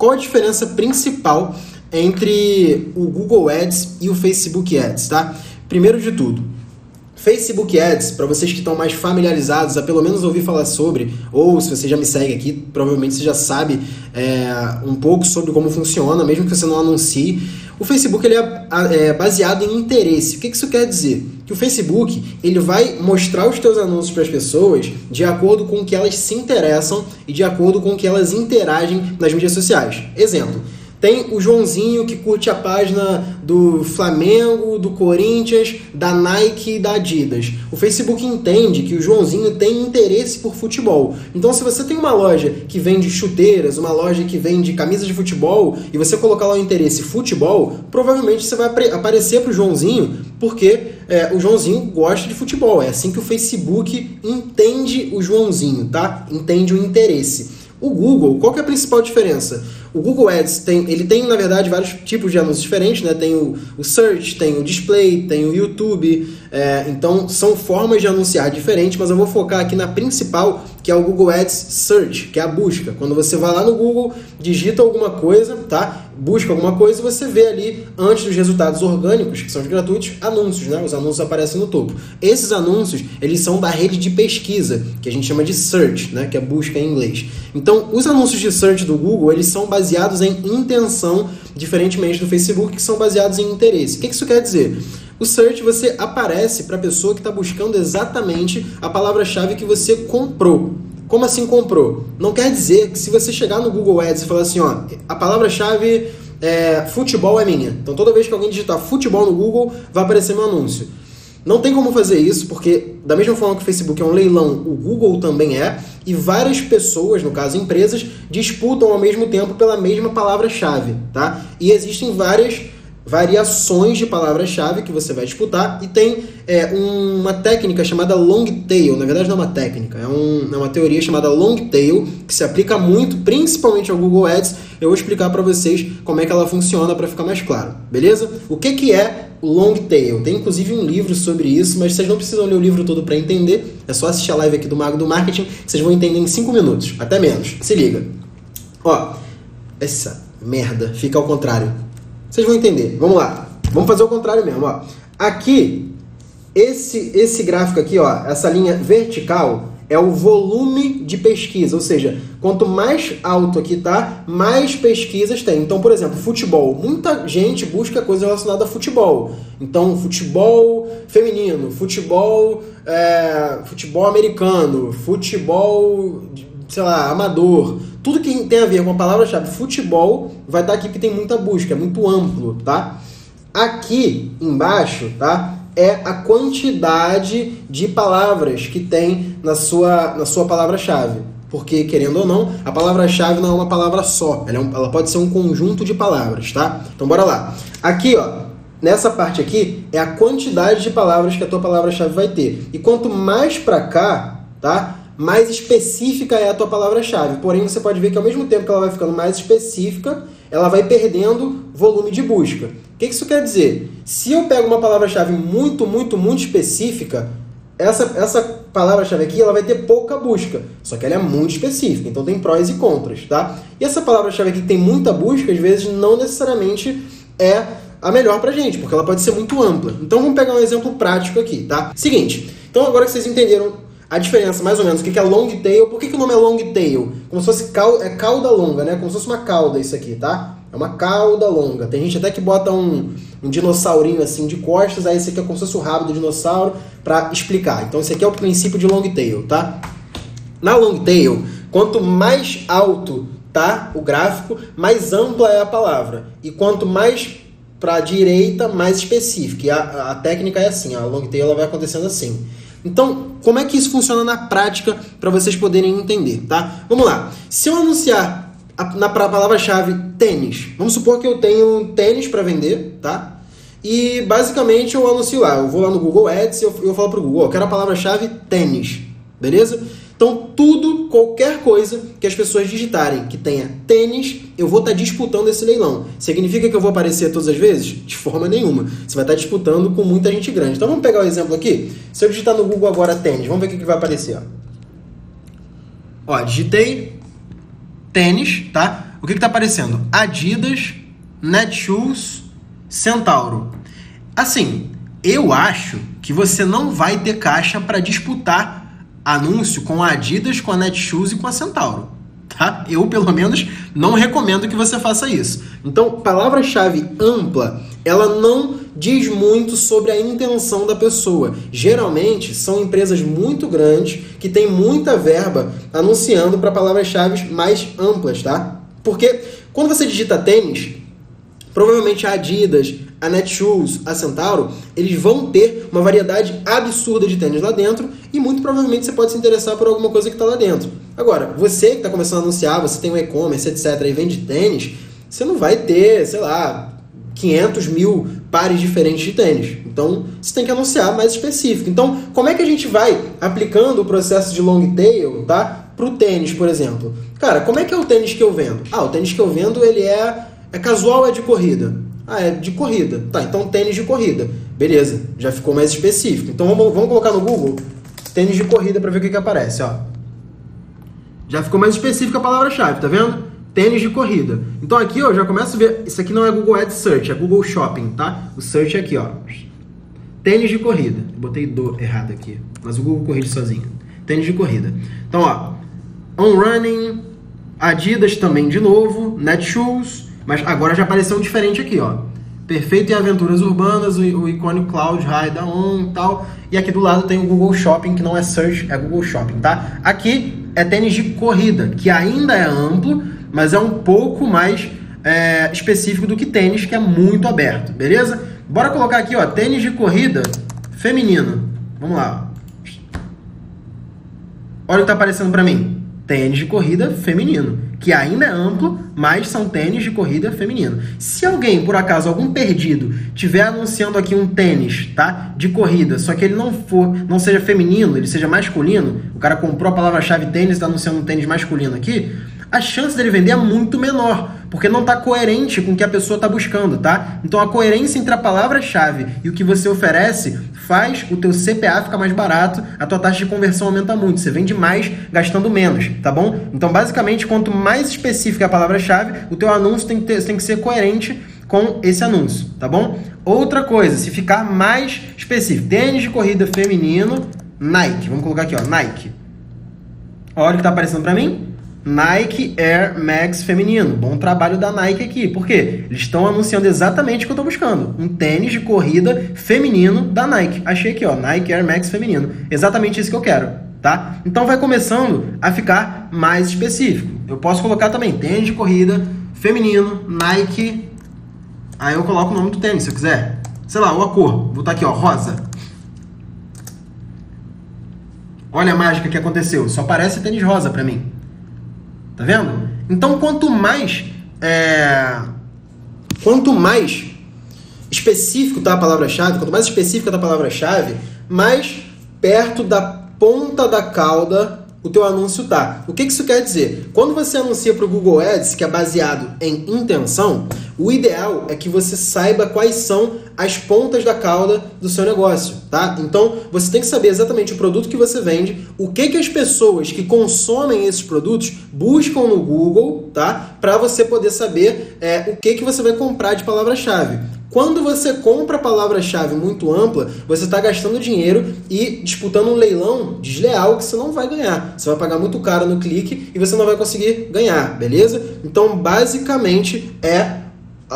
qual a diferença principal entre o Google Ads e o Facebook Ads, tá? Primeiro de tudo, Facebook Ads, para vocês que estão mais familiarizados, a pelo menos ouvir falar sobre, ou se você já me segue aqui, provavelmente você já sabe é, um pouco sobre como funciona, mesmo que você não anuncie. O Facebook ele é, é baseado em interesse. O que isso quer dizer? Que o Facebook ele vai mostrar os teus anúncios para as pessoas de acordo com o que elas se interessam e de acordo com o que elas interagem nas mídias sociais. Exemplo. Tem o Joãozinho que curte a página do Flamengo, do Corinthians, da Nike e da Adidas. O Facebook entende que o Joãozinho tem interesse por futebol. Então, se você tem uma loja que vende chuteiras, uma loja que vende camisas de futebol, e você colocar lá o interesse futebol, provavelmente você vai aparecer para o Joãozinho, porque é, o Joãozinho gosta de futebol. É assim que o Facebook entende o Joãozinho, tá? Entende o interesse. O Google, qual que é a principal diferença? O Google Ads tem, ele tem na verdade vários tipos de anúncios diferentes, né? Tem o, o Search, tem o Display, tem o YouTube. É, então são formas de anunciar diferentes, mas eu vou focar aqui na principal, que é o Google Ads Search, que é a busca. Quando você vai lá no Google, digita alguma coisa, tá? Busca alguma coisa e você vê ali, antes dos resultados orgânicos, que são os gratuitos, anúncios, né? Os anúncios aparecem no topo. Esses anúncios, eles são da rede de pesquisa, que a gente chama de search, né? Que é busca em inglês. Então, os anúncios de search do Google, eles são baseados em intenção, diferentemente do Facebook, que são baseados em interesse. O que isso quer dizer? O search você aparece para a pessoa que está buscando exatamente a palavra-chave que você comprou. Como assim comprou? Não quer dizer que se você chegar no Google Ads e falar assim, ó, a palavra-chave é futebol é minha. Então toda vez que alguém digitar futebol no Google, vai aparecer meu anúncio. Não tem como fazer isso, porque da mesma forma que o Facebook é um leilão, o Google também é, e várias pessoas, no caso empresas, disputam ao mesmo tempo pela mesma palavra-chave, tá? E existem várias variações de palavra-chave que você vai disputar e tem é, uma técnica chamada long tail. Na verdade, não é uma técnica, é, um, é uma teoria chamada long tail que se aplica muito, principalmente ao Google Ads. Eu vou explicar para vocês como é que ela funciona para ficar mais claro, beleza? O que, que é long tail? Tem inclusive um livro sobre isso, mas vocês não precisam ler o livro todo para entender. É só assistir a live aqui do Mago do Marketing, vocês vão entender em 5 minutos, até menos. Se liga. Ó, essa merda fica ao contrário vocês vão entender. Vamos lá. Vamos fazer o contrário mesmo. Ó. Aqui, esse, esse gráfico aqui, ó, essa linha vertical, é o volume de pesquisa, ou seja, quanto mais alto aqui tá, mais pesquisas tem. Então, por exemplo, futebol. Muita gente busca coisa relacionada a futebol. Então, futebol feminino, futebol, é, futebol americano, futebol, sei lá, amador. Tudo que tem a ver com a palavra-chave futebol vai estar aqui porque tem muita busca, é muito amplo, tá? Aqui embaixo, tá? É a quantidade de palavras que tem na sua, na sua palavra-chave. Porque, querendo ou não, a palavra-chave não é uma palavra só. Ela, é um, ela pode ser um conjunto de palavras, tá? Então, bora lá. Aqui, ó, nessa parte aqui, é a quantidade de palavras que a tua palavra-chave vai ter. E quanto mais pra cá, tá? Mais específica é a tua palavra-chave. Porém, você pode ver que ao mesmo tempo que ela vai ficando mais específica, ela vai perdendo volume de busca. O que isso quer dizer? Se eu pego uma palavra-chave muito, muito, muito específica, essa, essa palavra-chave aqui ela vai ter pouca busca, só que ela é muito específica, então tem prós e contras, tá? E essa palavra-chave aqui que tem muita busca, às vezes não necessariamente é a melhor pra gente, porque ela pode ser muito ampla. Então vamos pegar um exemplo prático aqui, tá? Seguinte, então agora que vocês entenderam a diferença, mais ou menos, o que é long tail. Por que, que o nome é long tail? Como se fosse cal, é cauda longa, né? Como se fosse uma cauda isso aqui, tá? É uma cauda longa. Tem gente até que bota um, um dinossaurinho assim de costas, aí esse aqui é como se fosse o rabo do dinossauro para explicar. Então esse aqui é o princípio de long tail, tá? Na long tail, quanto mais alto tá o gráfico, mais ampla é a palavra. E quanto mais para a direita, mais específica. E a, a técnica é assim, a long tail ela vai acontecendo assim. Então, como é que isso funciona na prática para vocês poderem entender, tá? Vamos lá. Se eu anunciar a, na palavra-chave tênis, vamos supor que eu tenho tênis para vender, tá? E basicamente eu anuncio lá, eu vou lá no Google Ads e eu, eu falo pro Google, eu quero a palavra-chave tênis, beleza? Então, tudo, qualquer coisa que as pessoas digitarem que tenha tênis, eu vou estar tá disputando esse leilão. Significa que eu vou aparecer todas as vezes? De forma nenhuma. Você vai estar tá disputando com muita gente grande. Então, vamos pegar o um exemplo aqui. Se eu digitar no Google agora tênis, vamos ver o que vai aparecer. Ó, ó digitei tênis, tá? O que está aparecendo? Adidas, Netshoes, Centauro. Assim, eu acho que você não vai ter caixa para disputar anúncio com a Adidas, com a Netshoes e com a Centauro. Tá? Eu, pelo menos, não recomendo que você faça isso. Então, palavra-chave ampla, ela não diz muito sobre a intenção da pessoa. Geralmente, são empresas muito grandes que têm muita verba anunciando para palavras-chave mais amplas, tá? Porque quando você digita tênis, provavelmente a Adidas, a Netshoes, a Centauro, eles vão ter uma variedade absurda de tênis lá dentro e muito provavelmente você pode se interessar por alguma coisa que está lá dentro. Agora, você que está começando a anunciar, você tem um e-commerce, etc., e vende tênis, você não vai ter, sei lá, 500 mil pares diferentes de tênis. Então, você tem que anunciar mais específico. Então, como é que a gente vai aplicando o processo de long tail, tá? Para o tênis, por exemplo. Cara, como é que é o tênis que eu vendo? Ah, o tênis que eu vendo, ele é, é casual é de corrida? Ah, é de corrida. Tá, então tênis de corrida. Beleza, já ficou mais específico. Então vamos, vamos colocar no Google tênis de corrida para ver o que, que aparece, ó. Já ficou mais específica a palavra-chave, tá vendo? Tênis de corrida. Então aqui, ó, já começo a ver. Isso aqui não é Google Ads Search, é Google Shopping, tá? O search é aqui, ó. Tênis de corrida. Botei do errado aqui, mas o Google corrige sozinho. Tênis de corrida. Então, ó, On Running, Adidas também de novo, Netshoes, mas agora já apareceu um diferente aqui, ó. Perfeito em aventuras urbanas, o, o Cloud High da On e tal. E aqui do lado tem o Google Shopping, que não é Search, é Google Shopping, tá? Aqui é tênis de corrida, que ainda é amplo, mas é um pouco mais é, específico do que tênis, que é muito aberto, beleza? Bora colocar aqui, ó, tênis de corrida feminino. Vamos lá. Olha o que tá aparecendo para mim. Tênis de corrida feminino, que ainda é amplo, mas são tênis de corrida feminino. Se alguém, por acaso, algum perdido, tiver anunciando aqui um tênis, tá? De corrida, só que ele não for, não seja feminino, ele seja masculino, o cara comprou a palavra-chave tênis e está anunciando um tênis masculino aqui, a chance dele vender é muito menor, porque não está coerente com o que a pessoa está buscando, tá? Então a coerência entre a palavra-chave e o que você oferece faz o teu CPA ficar mais barato, a tua taxa de conversão aumenta muito, você vende mais gastando menos, tá bom? Então basicamente quanto mais específica a palavra-chave, o teu anúncio tem que, ter, tem que ser coerente com esse anúncio, tá bom? Outra coisa, se ficar mais específico, tênis de corrida feminino, Nike, vamos colocar aqui, ó, Nike. Olha o que está aparecendo para mim. Nike Air Max feminino. Bom trabalho da Nike aqui. Por quê? Eles estão anunciando exatamente o que eu estou buscando. Um tênis de corrida feminino da Nike. Achei aqui, ó, Nike Air Max feminino. Exatamente isso que eu quero, tá? Então vai começando a ficar mais específico. Eu posso colocar também tênis de corrida feminino, Nike. Aí eu coloco o nome do tênis, se eu quiser. Sei lá, ou a cor. Vou botar aqui, ó, rosa. Olha a mágica que aconteceu. Só parece tênis rosa para mim. Tá vendo? Então, quanto mais é, quanto mais específico tá a palavra-chave, quanto mais específica tá a palavra-chave, mais perto da ponta da cauda o teu anúncio tá. O que isso quer dizer? Quando você anuncia para o Google Ads, que é baseado em intenção, o ideal é que você saiba quais são as pontas da cauda do seu negócio, tá? Então, você tem que saber exatamente o produto que você vende, o que que as pessoas que consomem esses produtos buscam no Google, tá? Para você poder saber é, o que que você vai comprar de palavra-chave. Quando você compra a palavra-chave muito ampla, você está gastando dinheiro e disputando um leilão desleal que você não vai ganhar. Você vai pagar muito caro no clique e você não vai conseguir ganhar, beleza? Então, basicamente, é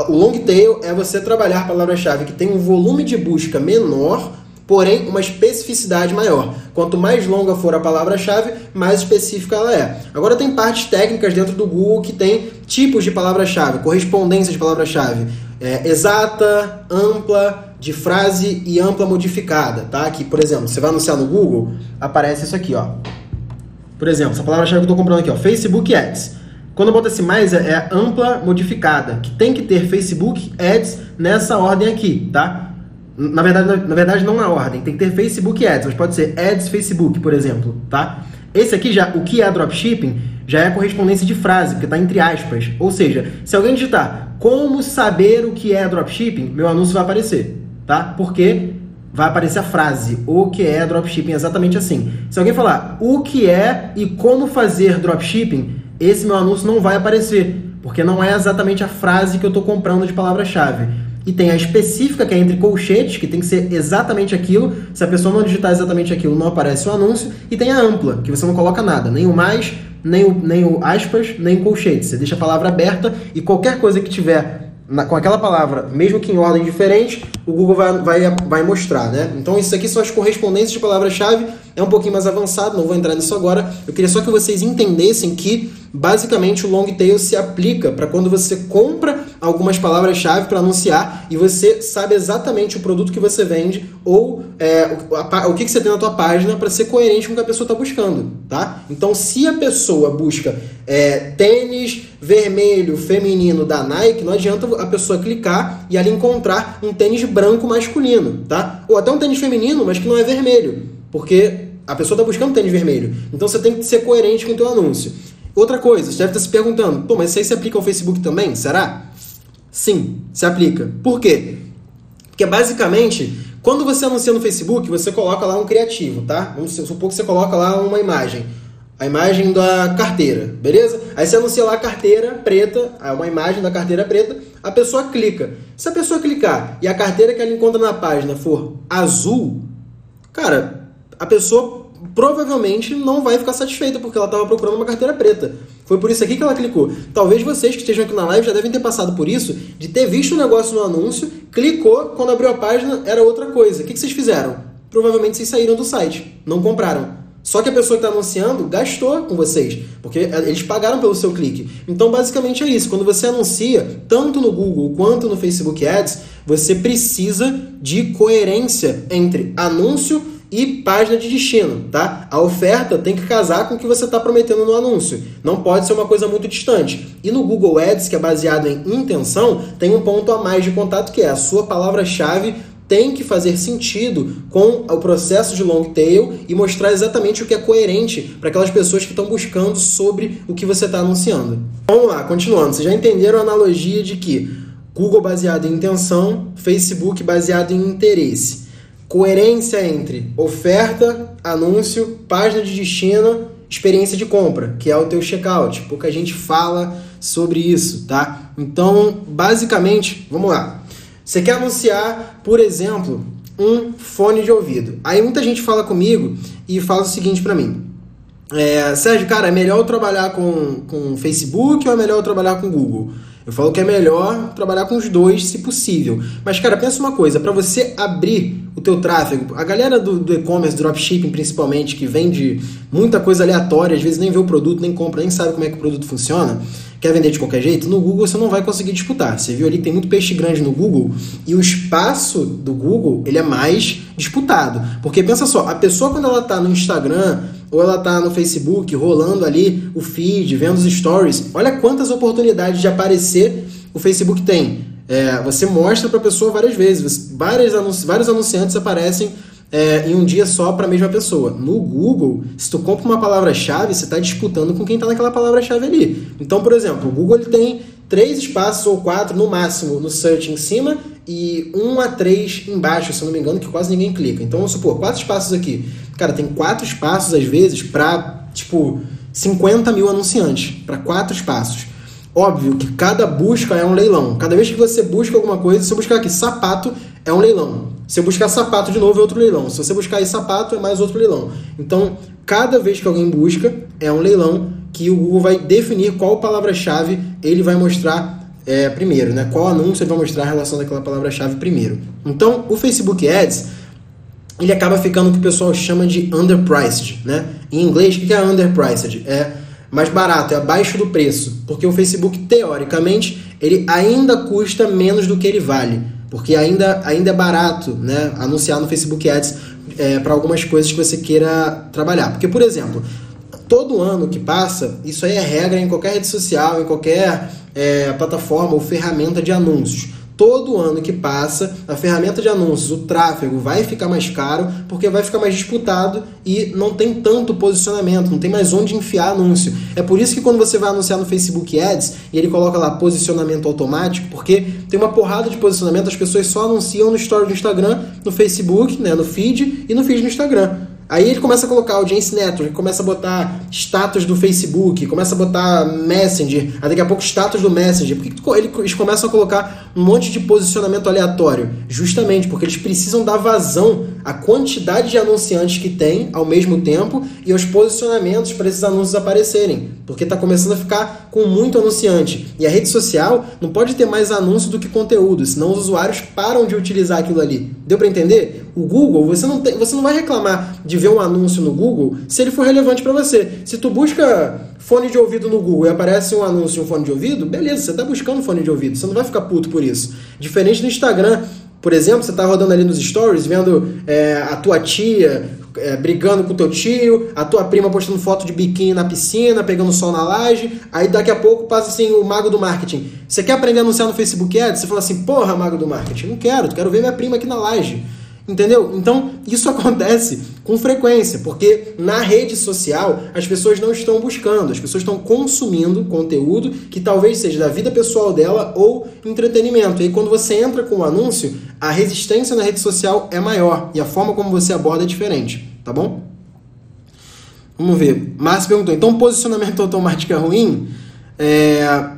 o long tail é você trabalhar palavra-chave que tem um volume de busca menor porém uma especificidade maior. Quanto mais longa for a palavra-chave, mais específica ela é. Agora tem partes técnicas dentro do Google que tem tipos de palavra-chave, correspondência de palavra-chave, é, exata, ampla, de frase e ampla modificada, tá? Que, por exemplo, você vai anunciar no Google, aparece isso aqui, ó. Por exemplo, essa palavra-chave que eu estou comprando aqui, ó, Facebook Ads. Quando eu boto esse mais, é, é ampla modificada, que tem que ter Facebook Ads nessa ordem aqui, tá? Na verdade, na, na, verdade, não na ordem. Tem que ter Facebook Ads, mas pode ser Ads Facebook, por exemplo, tá? Esse aqui já, o que é dropshipping, já é correspondência de frase, porque está entre aspas. Ou seja, se alguém digitar como saber o que é dropshipping, meu anúncio vai aparecer, tá? Porque vai aparecer a frase o que é dropshipping exatamente assim. Se alguém falar o que é e como fazer dropshipping, esse meu anúncio não vai aparecer porque não é exatamente a frase que eu estou comprando de palavra-chave. E tem a específica, que é entre colchetes, que tem que ser exatamente aquilo. Se a pessoa não digitar exatamente aquilo, não aparece o anúncio. E tem a ampla, que você não coloca nada, nem o mais, nem o, nem o aspas, nem o colchete. Você deixa a palavra aberta e qualquer coisa que tiver na, com aquela palavra, mesmo que em ordem diferente, o Google vai, vai, vai mostrar, né? Então, isso aqui são as correspondências de palavra-chave, é um pouquinho mais avançado, não vou entrar nisso agora. Eu queria só que vocês entendessem que, basicamente, o long tail se aplica para quando você compra algumas palavras-chave para anunciar e você sabe exatamente o produto que você vende ou é, o, o que, que você tem na tua página para ser coerente com o que a pessoa está buscando, tá? Então, se a pessoa busca é, tênis vermelho feminino da Nike, não adianta a pessoa clicar e ali encontrar um tênis branco masculino, tá? Ou até um tênis feminino, mas que não é vermelho, porque a pessoa está buscando tênis vermelho. Então, você tem que ser coerente com o teu anúncio. Outra coisa, você deve estar se perguntando, pô, mas isso aí se aplica ao Facebook também? Será? Sim, se aplica. Por quê? Porque basicamente, quando você anuncia no Facebook, você coloca lá um criativo, tá? Vamos supor que você coloca lá uma imagem. A imagem da carteira, beleza? Aí você anuncia lá a carteira preta, uma imagem da carteira preta, a pessoa clica. Se a pessoa clicar e a carteira que ela encontra na página for azul, cara, a pessoa provavelmente não vai ficar satisfeita porque ela estava procurando uma carteira preta. Foi por isso aqui que ela clicou. Talvez vocês que estejam aqui na live já devem ter passado por isso, de ter visto o negócio no anúncio, clicou, quando abriu a página era outra coisa. O que, vocês fizeram? Provavelmente vocês saíram do site, não compraram. Só que a pessoa que está anunciando gastou com vocês, porque eles pagaram pelo seu clique. Então, basicamente é isso. Quando você anuncia, tanto no Google quanto no Facebook Ads, você precisa de coerência entre anúncio e página de destino, tá? A oferta tem que casar com o que você está prometendo no anúncio. Não pode ser uma coisa muito distante. E no Google Ads, que é baseado em intenção, tem um ponto a mais de contato que é a sua palavra-chave tem que fazer sentido com o processo de long tail e mostrar exatamente o que é coerente para aquelas pessoas que estão buscando sobre o que você está anunciando. Vamos lá, continuando. Vocês já entenderam a analogia de que Google baseado em intenção, Facebook baseado em interesse coerência entre oferta, anúncio, página de destino, experiência de compra, que é o teu checkout. Pouca gente fala sobre isso, tá? Então, basicamente, vamos lá. Você quer anunciar, por exemplo, um fone de ouvido. Aí muita gente fala comigo e fala o seguinte para mim. É, Sérgio, cara, é melhor eu trabalhar com, com Facebook ou é melhor eu trabalhar com Google? Eu falo que é melhor trabalhar com os dois, se possível. Mas, cara, pensa uma coisa, para você abrir o teu tráfego, a galera do, do e-commerce, dropshipping principalmente, que vende muita coisa aleatória, às vezes nem vê o produto, nem compra, nem sabe como é que o produto funciona, quer vender de qualquer jeito, no Google você não vai conseguir disputar. Você viu ali que tem muito peixe grande no Google e o espaço do Google, ele é mais disputado. Porque pensa só, a pessoa quando ela está no Instagram ou ela tá no Facebook rolando ali o feed, vendo os stories. Olha quantas oportunidades de aparecer o Facebook tem. É, você mostra para a pessoa várias vezes, vários, anunci vários anunciantes aparecem é, em um dia só para a mesma pessoa. No Google, se tu compra uma palavra-chave, você está disputando com quem está naquela palavra-chave ali. Então, por exemplo, o Google ele tem três espaços ou quatro no máximo no search em cima e um a três embaixo, se eu não me engano, que quase ninguém clica. Então, vamos supor, quatro espaços aqui. Cara, tem quatro espaços, às vezes, para, tipo, 50 mil anunciantes. Para quatro espaços. Óbvio que cada busca é um leilão. Cada vez que você busca alguma coisa, se você buscar aqui sapato, é um leilão. Se eu buscar sapato de novo, é outro leilão. Se você buscar aí sapato, é mais outro leilão. Então, cada vez que alguém busca, é um leilão que o Google vai definir qual palavra-chave ele vai mostrar é, primeiro, né? Qual anúncio ele vai mostrar a relação daquela palavra-chave primeiro. Então, o Facebook Ads, ele acaba ficando o que o pessoal chama de underpriced, né? Em inglês, o que é underpriced? É mais barato, é abaixo do preço, porque o Facebook, teoricamente, ele ainda custa menos do que ele vale, porque ainda, ainda é barato, né? Anunciar no Facebook Ads é, para algumas coisas que você queira trabalhar. Porque, por exemplo, todo ano que passa, isso aí é regra em qualquer rede social, em qualquer é, plataforma ou ferramenta de anúncios. Todo ano que passa, a ferramenta de anúncios, o tráfego vai ficar mais caro porque vai ficar mais disputado e não tem tanto posicionamento, não tem mais onde enfiar anúncio. É por isso que quando você vai anunciar no Facebook Ads e ele coloca lá posicionamento automático, porque tem uma porrada de posicionamento, as pessoas só anunciam no story do Instagram, no Facebook, né, no feed e no feed no Instagram. Aí ele começa a colocar audience network, começa a botar status do Facebook, começa a botar Messenger, aí daqui a pouco status do Messenger. Por que eles começam a colocar um monte de posicionamento aleatório? Justamente porque eles precisam dar vazão à quantidade de anunciantes que tem ao mesmo tempo e aos posicionamentos para esses anúncios aparecerem. Porque está começando a ficar com muito anunciante. E a rede social não pode ter mais anúncio do que conteúdo, senão os usuários param de utilizar aquilo ali. Deu para entender? O Google, você não, tem, você não vai reclamar de ver um anúncio no Google se ele for relevante para você. Se tu busca fone de ouvido no Google e aparece um anúncio de um fone de ouvido, beleza, você está buscando fone de ouvido, você não vai ficar puto por isso. Diferente do Instagram, por exemplo, você está rodando ali nos stories, vendo é, a tua tia é, brigando com teu tio, a tua prima postando foto de biquíni na piscina, pegando sol na laje, aí daqui a pouco passa assim o mago do marketing. Você quer aprender a anunciar no Facebook Ads? Você fala assim, porra, mago do marketing, não quero, quero ver minha prima aqui na laje. Entendeu? Então, isso acontece com frequência, porque na rede social as pessoas não estão buscando, as pessoas estão consumindo conteúdo que talvez seja da vida pessoal dela ou entretenimento. E aí, quando você entra com o um anúncio, a resistência na rede social é maior e a forma como você aborda é diferente, tá bom? Vamos ver. Márcio perguntou: então posicionamento automático é ruim? É,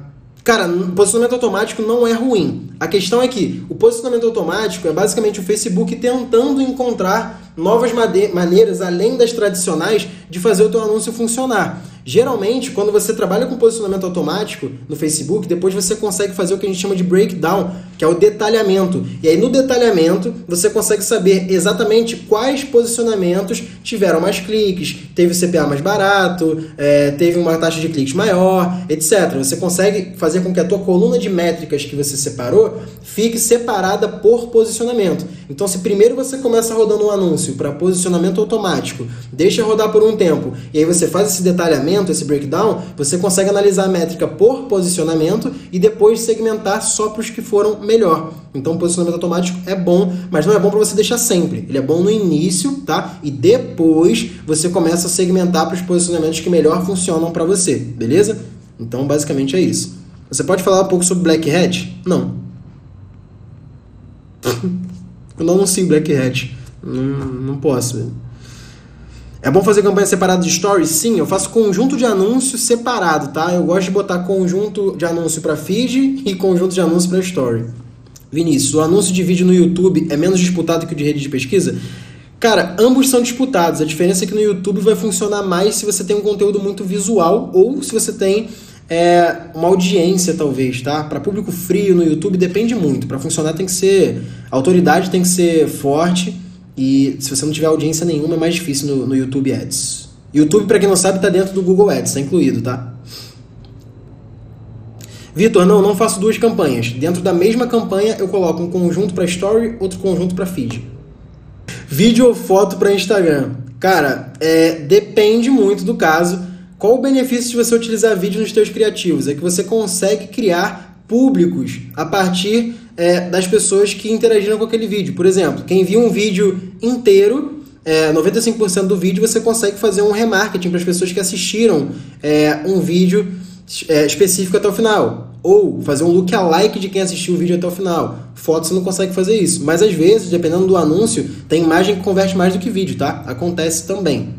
Cara, posicionamento automático não é ruim. A questão é que o posicionamento automático é basicamente o Facebook tentando encontrar novas maneiras, além das tradicionais, de fazer o teu anúncio funcionar. Geralmente, quando você trabalha com posicionamento automático no Facebook, depois você consegue fazer o que a gente chama de breakdown, que é o detalhamento. E aí no detalhamento, você consegue saber exatamente quais posicionamentos tiveram mais cliques, teve CPA mais barato, é, teve uma taxa de cliques maior, etc. Você consegue fazer com que a tua coluna de métricas que você separou fique separada por posicionamento. Então, se primeiro você começa rodando um anúncio para posicionamento automático, deixa rodar por um tempo, e aí você faz esse detalhamento, esse breakdown, você consegue analisar a métrica por posicionamento e depois segmentar só para os que foram melhor. Então, o posicionamento automático é bom, mas não é bom para você deixar sempre. Ele é bom no início, tá? E depois você começa a segmentar para os posicionamentos que melhor funcionam para você, beleza? Então, basicamente é isso. Você pode falar um pouco sobre Black Hat? Não. Eu não anuncio Black Hat. Não, não posso. É bom fazer campanha separada de stories? Sim, eu faço conjunto de anúncios separado, tá? Eu gosto de botar conjunto de anúncio para feed e conjunto de anúncio para story. Vinícius, o anúncio de vídeo no YouTube é menos disputado que o de rede de pesquisa? Cara, ambos são disputados. A diferença é que no YouTube vai funcionar mais se você tem um conteúdo muito visual ou se você tem é, uma audiência, talvez, tá? Para público frio no YouTube depende muito. Para funcionar tem que ser. A autoridade tem que ser forte. E se você não tiver audiência nenhuma, é mais difícil no, no YouTube Ads. YouTube, para quem não sabe, está dentro do Google Ads, está incluído, tá? Vitor, não, não faço duas campanhas. Dentro da mesma campanha, eu coloco um conjunto para Story, outro conjunto para Feed. Vídeo ou foto para Instagram? Cara, é, depende muito do caso. Qual o benefício de você utilizar vídeo nos seus criativos? É que você consegue criar públicos a partir é, das pessoas que interagiram com aquele vídeo. Por exemplo, quem viu um vídeo inteiro, é, 95% do vídeo você consegue fazer um remarketing para as pessoas que assistiram é, um vídeo é, específico até o final. Ou fazer um look alike de quem assistiu o vídeo até o final. Foto você não consegue fazer isso. Mas às vezes, dependendo do anúncio, tem imagem que converte mais do que vídeo, tá? Acontece também.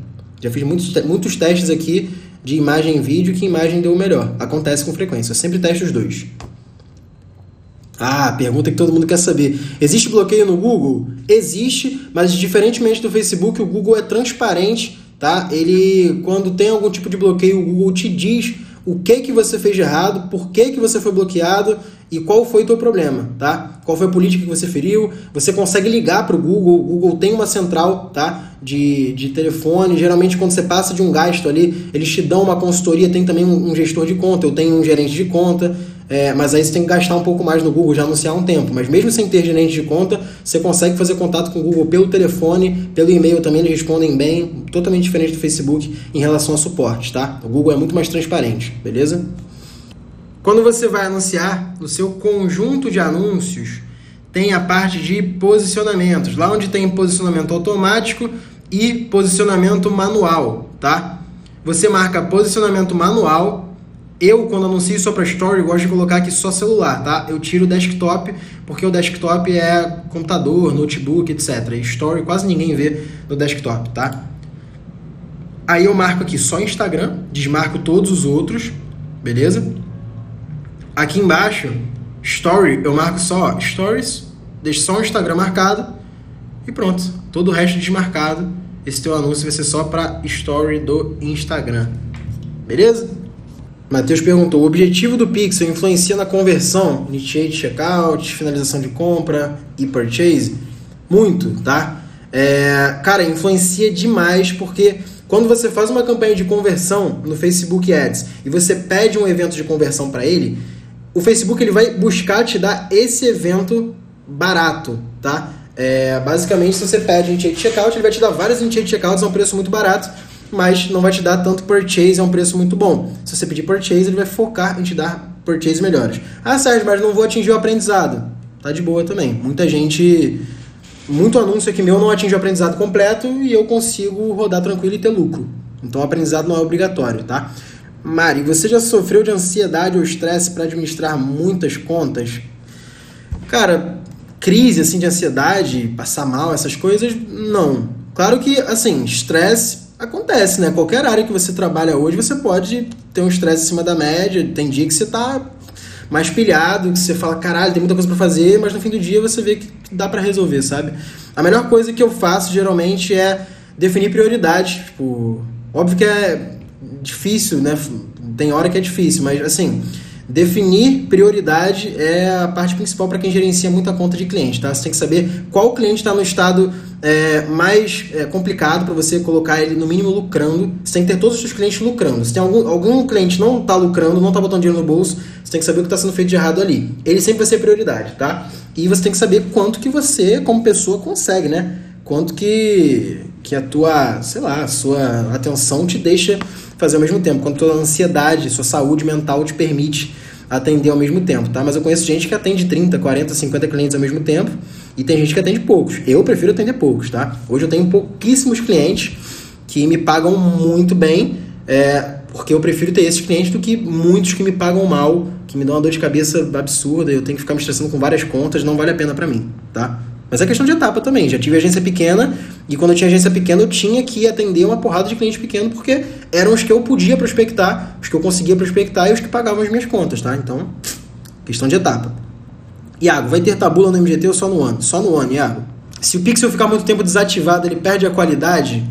Já fiz muitos, muitos testes aqui de imagem e vídeo que imagem deu melhor. Acontece com frequência. Eu sempre testo os dois. Ah, pergunta que todo mundo quer saber. Existe bloqueio no Google? Existe, mas diferentemente do Facebook, o Google é transparente, tá? Ele, quando tem algum tipo de bloqueio, o Google te diz o que que você fez de errado, por que que você foi bloqueado e qual foi o teu problema, tá? Qual foi a política que você feriu? Você consegue ligar para o Google, o Google tem uma central, tá? De, de telefone, geralmente quando você passa de um gasto ali, eles te dão uma consultoria, tem também um, um gestor de conta, eu tenho um gerente de conta, é, mas aí você tem que gastar um pouco mais no Google, já anunciar um tempo. Mas mesmo sem ter gerente de conta, você consegue fazer contato com o Google pelo telefone, pelo e-mail também, eles respondem bem, totalmente diferente do Facebook em relação a suporte, tá? O Google é muito mais transparente, beleza? Quando você vai anunciar no seu conjunto de anúncios, tem a parte de posicionamentos, lá onde tem posicionamento automático e posicionamento manual, tá? Você marca posicionamento manual eu, quando anuncio só para Story, gosto de colocar aqui só celular, tá? Eu tiro o desktop, porque o desktop é computador, notebook, etc. E Story quase ninguém vê no desktop, tá? Aí eu marco aqui só Instagram, desmarco todos os outros, beleza? Aqui embaixo, Story, eu marco só Stories, deixo só o Instagram marcado e pronto. Todo o resto desmarcado. Esse teu anúncio vai ser só para Story do Instagram. Beleza? Matheus perguntou: o objetivo do Pixel influencia na conversão? Initiate checkout, finalização de compra e purchase? Muito, tá? É, cara, influencia demais porque quando você faz uma campanha de conversão no Facebook Ads e você pede um evento de conversão para ele, o Facebook ele vai buscar te dar esse evento barato, tá? É, basicamente, se você pede Initiate Checkout, ele vai te dar vários Initiate Checkouts a um preço muito barato, mas não vai te dar tanto Purchase a um preço muito bom. Se você pedir Purchase, ele vai focar em te dar Purchase melhores. Ah, Sérgio, mas não vou atingir o aprendizado. Tá de boa também. Muita gente muito anúncio aqui meu não atinge o aprendizado completo e eu consigo rodar tranquilo e ter lucro. Então o aprendizado não é obrigatório, tá? Mari, você já sofreu de ansiedade ou estresse para administrar muitas contas? Cara, crise assim de ansiedade, passar mal, essas coisas, não. Claro que assim, estresse acontece, né? Qualquer área que você trabalha hoje, você pode ter um estresse acima da média, tem dia que você tá mais pilhado, que você fala, caralho, tem muita coisa para fazer, mas no fim do dia você vê que dá para resolver, sabe? A melhor coisa que eu faço geralmente é definir prioridades. Tipo, óbvio que é difícil, né? Tem hora que é difícil, mas assim, definir prioridade é a parte principal para quem gerencia muita conta de cliente, tá? Você tem que saber qual cliente está no estado é, mais é, complicado para você colocar ele no mínimo lucrando. Você tem que ter todos os seus clientes lucrando. Se tem algum, algum cliente não está lucrando, não está botando dinheiro no bolso, você tem que saber o que está sendo feito de errado ali. Ele sempre vai ser prioridade, tá? E você tem que saber quanto que você, como pessoa, consegue, né? Quanto que, que a tua, sei lá, a sua atenção te deixa fazer ao mesmo tempo. Quanto a tua ansiedade, sua saúde mental te permite atender ao mesmo tempo, tá? Mas eu conheço gente que atende 30, 40, 50 clientes ao mesmo tempo e tem gente que atende poucos. Eu prefiro atender poucos, tá? Hoje eu tenho pouquíssimos clientes que me pagam muito bem, é, porque eu prefiro ter esses clientes do que muitos que me pagam mal, que me dão uma dor de cabeça absurda, eu tenho que ficar me estressando com várias contas, não vale a pena para mim, tá? Mas é questão de etapa também. Já tive agência pequena e quando eu tinha agência pequena eu tinha que atender uma porrada de cliente pequeno porque eram os que eu podia prospectar, os que eu conseguia prospectar e os que pagavam as minhas contas, tá? Então, questão de etapa. Iago, vai ter tabula no MGT ou só no ano? Só no ano, Iago. Se o pixel ficar muito tempo desativado, ele perde a qualidade.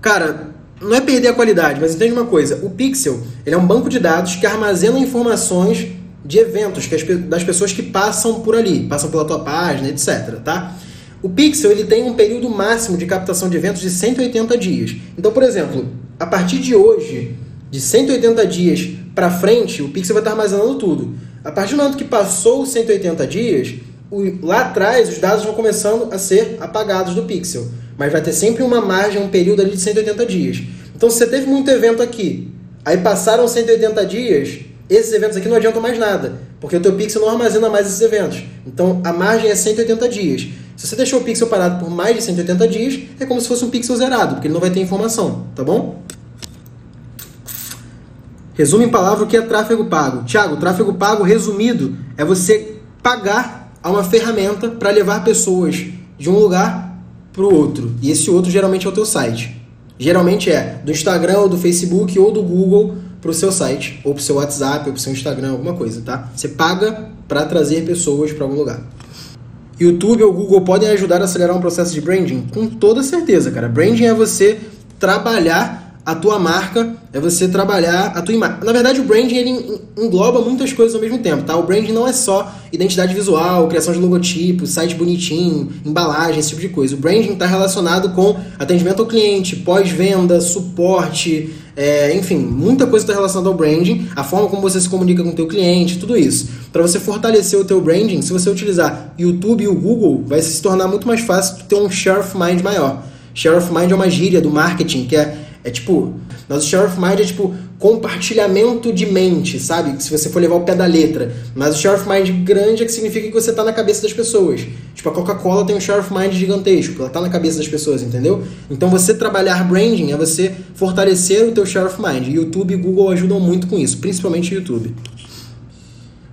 Cara, não é perder a qualidade, mas entende uma coisa. O pixel, ele é um banco de dados que armazena informações de eventos que as, das pessoas que passam por ali, passam pela tua página, etc, tá? O Pixel ele tem um período máximo de captação de eventos de 180 dias. Então, por exemplo, a partir de hoje, de 180 dias para frente, o Pixel vai estar armazenando tudo. A partir do momento que passou os 180 dias, o, lá atrás os dados vão começando a ser apagados do Pixel. Mas vai ter sempre uma margem, um período ali de 180 dias. Então, se você teve muito evento aqui, aí passaram 180 dias, esses eventos aqui não adiantam mais nada, porque o teu Pixel não armazena mais esses eventos. Então a margem é 180 dias. Se você deixou o Pixel parado por mais de 180 dias, é como se fosse um Pixel zerado, porque ele não vai ter informação, tá bom? Resumo em palavra o que é tráfego pago. Tiago, tráfego pago resumido é você pagar a uma ferramenta para levar pessoas de um lugar para o outro. E esse outro geralmente é o teu site. Geralmente é do Instagram, ou do Facebook ou do Google para o seu site, ou para o seu WhatsApp, ou para o seu Instagram, alguma coisa, tá? Você paga para trazer pessoas para algum lugar. YouTube ou Google podem ajudar a acelerar um processo de branding? Com toda certeza, cara. Branding é você trabalhar a tua marca, é você trabalhar a tua imagem. Na verdade, o branding ele engloba muitas coisas ao mesmo tempo, tá? O branding não é só identidade visual, criação de logotipo, site bonitinho, embalagem, esse tipo de coisa. O branding está relacionado com atendimento ao cliente, pós-venda, suporte, é, enfim, muita coisa está relacionada ao branding, a forma como você se comunica com o teu cliente, tudo isso. Para você fortalecer o teu branding, se você utilizar YouTube e o Google, vai se tornar muito mais fácil ter um share of mind maior. Share of mind é uma gíria do marketing, que é é tipo, nosso share of mind é tipo compartilhamento de mente, sabe? Se você for levar o pé da letra. Mas o share of mind grande é que significa que você tá na cabeça das pessoas. Tipo, a Coca-Cola tem um share of mind gigantesco, ela tá na cabeça das pessoas, entendeu? Então você trabalhar branding é você fortalecer o teu share of mind. YouTube e Google ajudam muito com isso, principalmente o YouTube.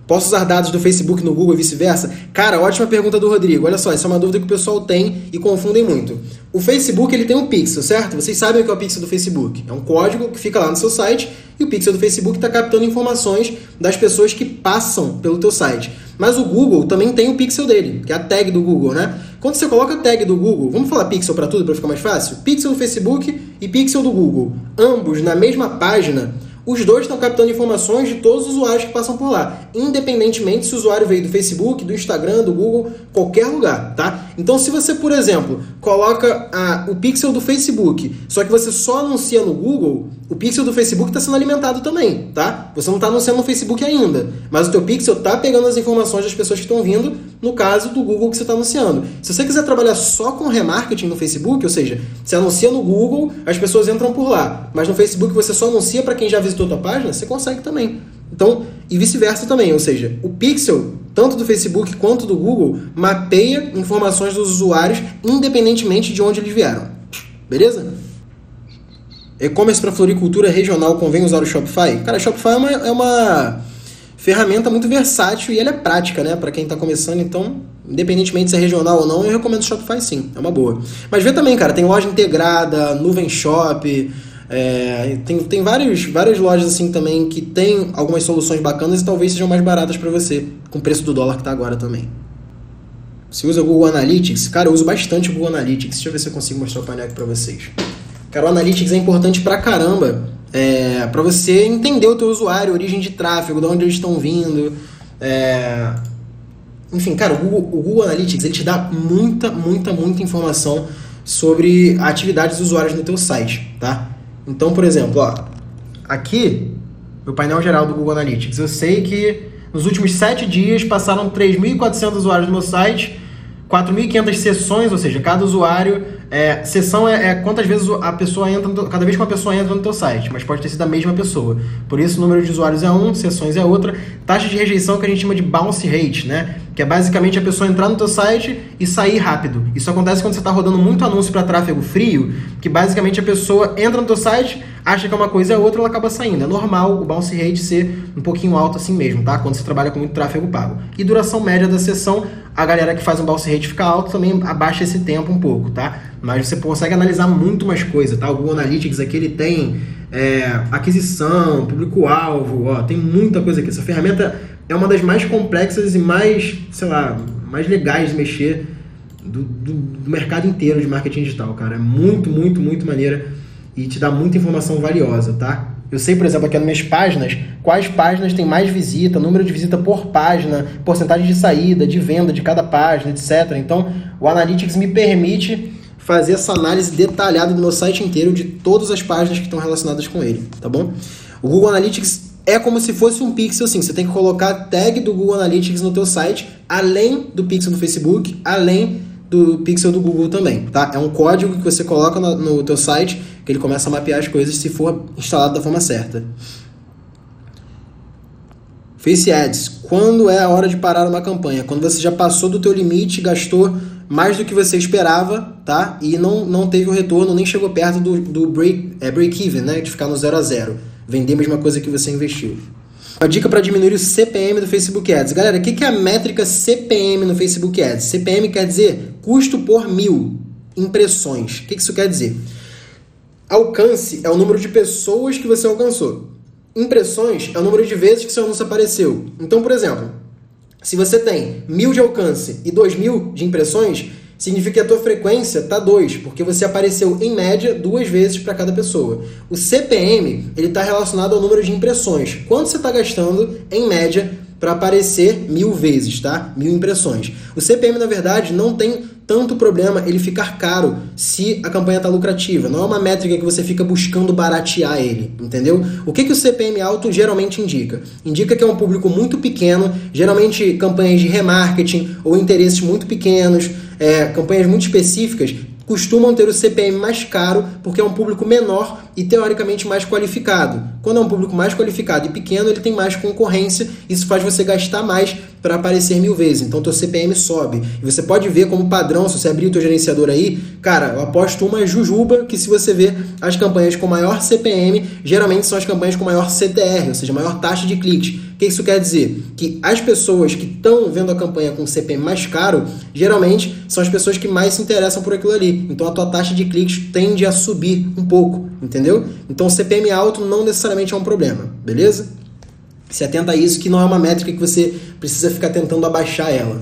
Posso usar dados do Facebook no Google e vice-versa? Cara, ótima pergunta do Rodrigo. Olha só, essa é uma dúvida que o pessoal tem e confundem muito. O Facebook ele tem um pixel, certo? Vocês sabem o que é o pixel do Facebook. É um código que fica lá no seu site e o pixel do Facebook está captando informações das pessoas que passam pelo teu site. Mas o Google também tem o pixel dele, que é a tag do Google, né? Quando você coloca a tag do Google, vamos falar pixel para tudo para ficar mais fácil? Pixel do Facebook e pixel do Google, ambos na mesma página os dois estão captando informações de todos os usuários que passam por lá, independentemente se o usuário veio do Facebook, do Instagram, do Google, qualquer lugar, tá? Então, se você, por exemplo, coloca a, o pixel do Facebook, só que você só anuncia no Google, o pixel do Facebook está sendo alimentado também, tá? Você não está anunciando no Facebook ainda, mas o teu pixel está pegando as informações das pessoas que estão vindo, no caso do Google que você está anunciando. Se você quiser trabalhar só com remarketing no Facebook, ou seja, você anuncia no Google, as pessoas entram por lá, mas no Facebook você só anuncia para quem já visitou a tua página, você consegue também. Então, e vice-versa também, ou seja, o pixel, tanto do Facebook quanto do Google, mapeia informações dos usuários independentemente de onde eles vieram. Beleza? E-commerce para floricultura regional convém usar o Shopify? Cara, Shopify é uma, é uma ferramenta muito versátil e ela é prática, né? Para quem está começando, então, independentemente se é regional ou não, eu recomendo o Shopify sim, é uma boa. Mas vê também, cara, tem loja integrada, nuvem shop, é, tem, tem vários, várias lojas assim também que tem algumas soluções bacanas e talvez sejam mais baratas para você, com o preço do dólar que está agora também. Você usa o Google Analytics? Cara, eu uso bastante o Google Analytics. Deixa eu ver se eu consigo mostrar o painel aqui para vocês. Cara, o Analytics é importante pra caramba é, para você entender o teu usuário, origem de tráfego, de onde eles estão vindo. É... Enfim, cara, o Google, o Google, Analytics ele te dá muita, muita, muita informação sobre a atividade dos usuários no teu site, tá? Então, por exemplo, ó, aqui, no painel geral do Google Analytics, eu sei que nos últimos 7 dias passaram 3.400 usuários no meu site, 4.500 sessões, ou seja, cada usuário é, sessão é, é, quantas vezes a pessoa entra, no, cada vez que uma pessoa entra no teu site, mas pode ter sido a mesma pessoa. Por isso, o número de usuários é um, sessões é outra. Taxa de rejeição que a gente chama de bounce rate, né? Que é basicamente a pessoa entrar no teu site e sair rápido. Isso acontece quando você está rodando muito anúncio para tráfego frio, que basicamente a pessoa entra no teu site, acha que é uma coisa é outra, ela acaba saindo. É normal o bounce rate ser um pouquinho alto assim mesmo, tá? Quando você trabalha com muito tráfego pago. E duração média da sessão, a galera que faz um bounce rate fica alto também abaixa esse tempo um pouco, tá? Mas você consegue analisar muito mais coisa, tá? O Google Analytics aqui ele tem é, aquisição, público-alvo, ó, tem muita coisa aqui. Essa ferramenta é uma das mais complexas e mais, sei lá, mais legais de mexer do, do, do mercado inteiro de marketing digital, cara. É muito, muito, muito maneira e te dá muita informação valiosa, tá? Eu sei, por exemplo, aqui nas minhas páginas, quais páginas têm mais visita, número de visita por página, porcentagem de saída, de venda de cada página, etc. Então, o Analytics me permite fazer essa análise detalhada do meu site inteiro de todas as páginas que estão relacionadas com ele, tá bom? O Google Analytics é como se fosse um pixel, assim, você tem que colocar a tag do Google Analytics no teu site, além do pixel do Facebook, além do pixel do Google também, tá? É um código que você coloca no, no teu site que ele começa a mapear as coisas se for instalado da forma certa. Face Ads, quando é a hora de parar uma campanha? Quando você já passou do teu limite, gastou mais do que você esperava, tá? E não, não teve o retorno, nem chegou perto do, do break, é, break né? De ficar no zero a zero. Vender a mesma coisa que você investiu. Uma dica para diminuir o CPM do Facebook Ads. Galera, o que é a métrica CPM no Facebook Ads? CPM quer dizer custo por mil impressões. O que isso quer dizer? Alcance é o número de pessoas que você alcançou. Impressões é o número de vezes que seu anúncio apareceu. Então, por exemplo, se você tem mil de alcance e dois mil de impressões, significa que a tua frequência está 2, porque você apareceu em média duas vezes para cada pessoa. O CPM ele está relacionado ao número de impressões. Quanto você está gastando em média para aparecer mil vezes, tá? Mil impressões. O CPM, na verdade, não tem tanto problema ele ficar caro se a campanha está lucrativa. Não é uma métrica que você fica buscando baratear ele, entendeu? O que, que o CPM alto geralmente indica? Indica que é um público muito pequeno, geralmente campanhas de remarketing ou interesses muito pequenos, é, campanhas muito específicas costumam ter o CPM mais caro porque é um público menor e teoricamente mais qualificado. Quando é um público mais qualificado e pequeno, ele tem mais concorrência, isso faz você gastar mais para aparecer mil vezes. Então, teu CPM sobe. E você pode ver como padrão, se você abrir o teu gerenciador aí, cara, eu aposto uma jujuba que se você ver as campanhas com maior CPM, geralmente são as campanhas com maior CTR, ou seja, maior taxa de cliques O que isso quer dizer? Que as pessoas que estão vendo a campanha com CPM mais caro, geralmente são as pessoas que mais se interessam por aquilo ali. Então a tua taxa de cliques tende a subir um pouco, entendeu? Então CPM alto não necessariamente é um problema, beleza? Se atenta a isso que não é uma métrica que você precisa ficar tentando abaixar ela.